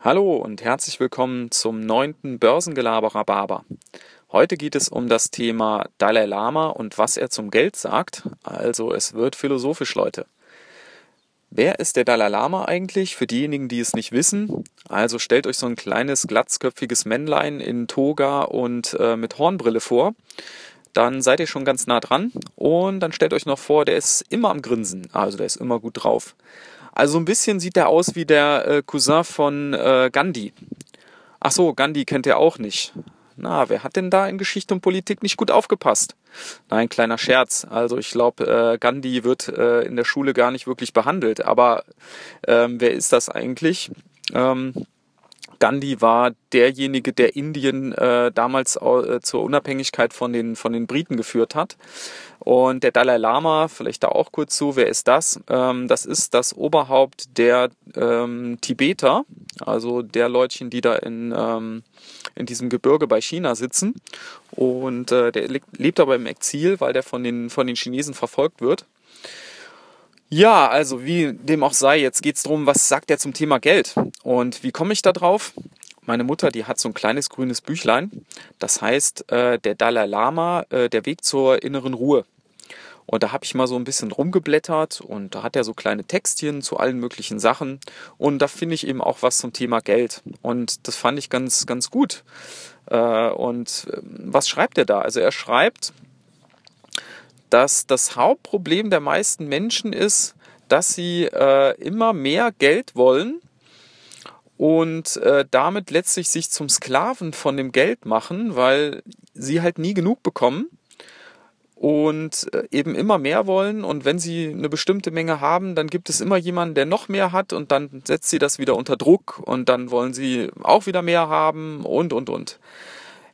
Hallo und herzlich willkommen zum neunten Börsengelaberer Barber. Heute geht es um das Thema Dalai Lama und was er zum Geld sagt. Also es wird philosophisch, Leute. Wer ist der Dalai Lama eigentlich? Für diejenigen, die es nicht wissen. Also stellt euch so ein kleines glatzköpfiges Männlein in Toga und äh, mit Hornbrille vor. Dann seid ihr schon ganz nah dran. Und dann stellt euch noch vor, der ist immer am Grinsen. Also der ist immer gut drauf. Also ein bisschen sieht er aus wie der äh, Cousin von äh, Gandhi. Ach so, Gandhi kennt er auch nicht. Na, wer hat denn da in Geschichte und Politik nicht gut aufgepasst? Nein, kleiner Scherz. Also ich glaube, äh, Gandhi wird äh, in der Schule gar nicht wirklich behandelt. Aber ähm, wer ist das eigentlich? Ähm, Gandhi war derjenige, der Indien äh, damals äh, zur Unabhängigkeit von den, von den Briten geführt hat. Und der Dalai Lama, vielleicht da auch kurz zu, wer ist das? Ähm, das ist das Oberhaupt der ähm, Tibeter, also der Leutchen, die da in, ähm, in diesem Gebirge bei China sitzen. Und äh, der lebt aber im Exil, weil der von den, von den Chinesen verfolgt wird. Ja, also wie dem auch sei, jetzt geht's drum, was sagt er zum Thema Geld? Und wie komme ich da drauf? Meine Mutter, die hat so ein kleines grünes Büchlein. Das heißt, äh, der Dalai Lama, äh, der Weg zur inneren Ruhe. Und da habe ich mal so ein bisschen rumgeblättert und da hat er so kleine Textchen zu allen möglichen Sachen. Und da finde ich eben auch was zum Thema Geld. Und das fand ich ganz, ganz gut. Äh, und ähm, was schreibt er da? Also er schreibt, dass das Hauptproblem der meisten Menschen ist, dass sie äh, immer mehr Geld wollen und äh, damit letztlich sich zum Sklaven von dem Geld machen, weil sie halt nie genug bekommen und äh, eben immer mehr wollen und wenn sie eine bestimmte Menge haben, dann gibt es immer jemanden, der noch mehr hat und dann setzt sie das wieder unter Druck und dann wollen sie auch wieder mehr haben und und und.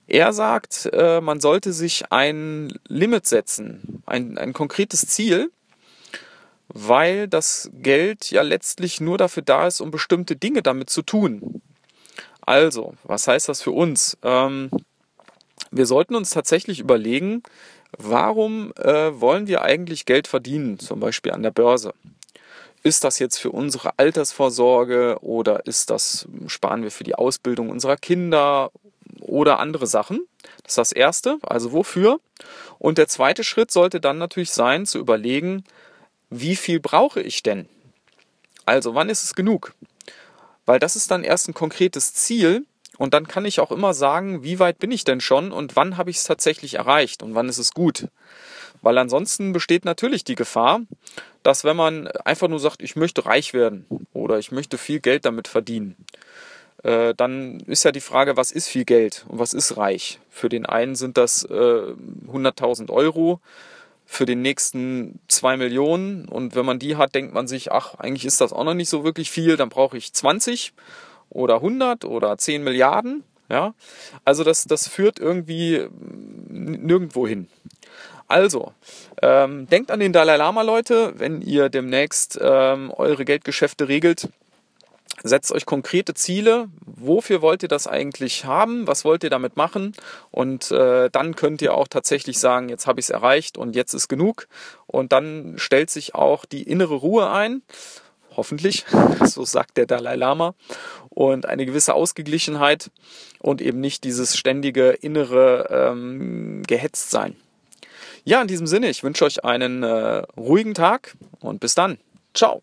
Er sagt, äh, man sollte sich ein Limit setzen, ein, ein konkretes Ziel, weil das Geld ja letztlich nur dafür da ist, um bestimmte Dinge damit zu tun. Also, was heißt das für uns? Ähm, wir sollten uns tatsächlich überlegen, warum äh, wollen wir eigentlich Geld verdienen, zum Beispiel an der Börse? Ist das jetzt für unsere Altersvorsorge oder ist das, sparen wir für die Ausbildung unserer Kinder oder andere Sachen. Das ist das Erste, also wofür. Und der zweite Schritt sollte dann natürlich sein, zu überlegen, wie viel brauche ich denn? Also wann ist es genug? Weil das ist dann erst ein konkretes Ziel und dann kann ich auch immer sagen, wie weit bin ich denn schon und wann habe ich es tatsächlich erreicht und wann ist es gut. Weil ansonsten besteht natürlich die Gefahr, dass wenn man einfach nur sagt, ich möchte reich werden oder ich möchte viel Geld damit verdienen, äh, dann ist ja die Frage, was ist viel Geld und was ist reich? Für den einen sind das äh, 100.000 Euro, für den nächsten zwei Millionen und wenn man die hat, denkt man sich, ach, eigentlich ist das auch noch nicht so wirklich viel, dann brauche ich 20 oder 100 oder 10 Milliarden. Ja, also das, das führt irgendwie nirgendwo hin. Also, ähm, denkt an den Dalai Lama, Leute, wenn ihr demnächst ähm, eure Geldgeschäfte regelt setzt euch konkrete Ziele. Wofür wollt ihr das eigentlich haben? Was wollt ihr damit machen? Und äh, dann könnt ihr auch tatsächlich sagen, jetzt habe ich es erreicht und jetzt ist genug. Und dann stellt sich auch die innere Ruhe ein. Hoffentlich, so sagt der Dalai Lama. Und eine gewisse Ausgeglichenheit und eben nicht dieses ständige innere ähm, Gehetztsein. Ja, in diesem Sinne, ich wünsche euch einen äh, ruhigen Tag und bis dann. Ciao.